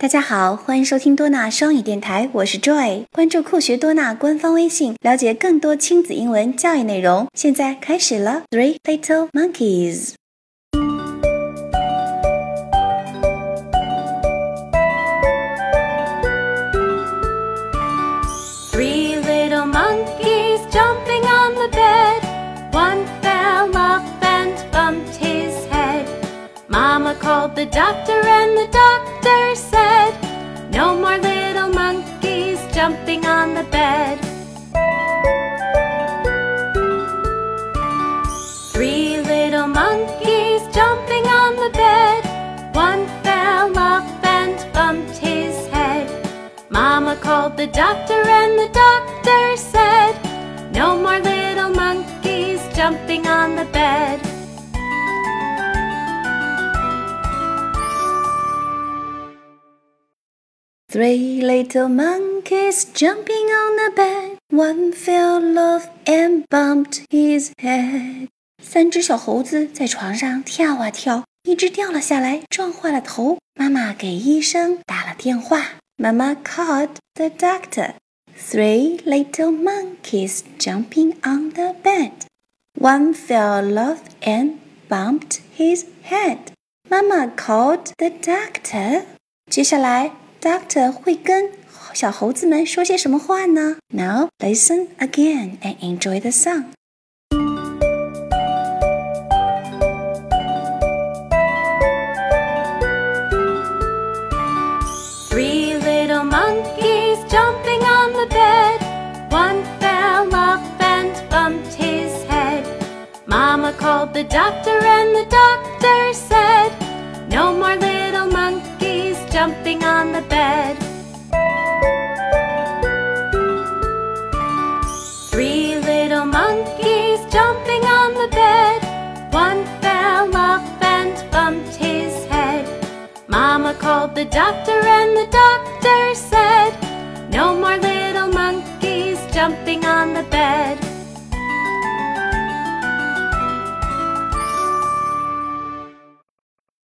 大家好，欢迎收听多纳双语电台，我是 Joy。关注酷学多纳官方微信，了解更多亲子英文教育内容。现在开始了。Three little monkeys. Called the doctor, and the doctor said, No more little monkeys jumping on the bed. Three little monkeys jumping on the bed. One fell off and bumped his head. Mama called the doctor, and the doctor said, No more little monkeys jumping on the bed. Three little monkeys jumping on the bed. One fell off and bumped his head. 三只小猴子在床上跳啊跳，一只掉了下来，撞坏了头。妈妈给医生打了电话。妈妈 called the doctor. Three little monkeys jumping on the bed. One fell off and bumped his head. 妈妈 called the doctor. 接下来 ，doctor 会跟小猴子们说些什么话呢？Now listen again and enjoy the song. Three little monkeys jumping on the bed. One fell off and bumped his head. Mama called the doctor, and the doctor said, No more little Mama called the doctor, and the doctor said, No more little monkeys jumping on the bed.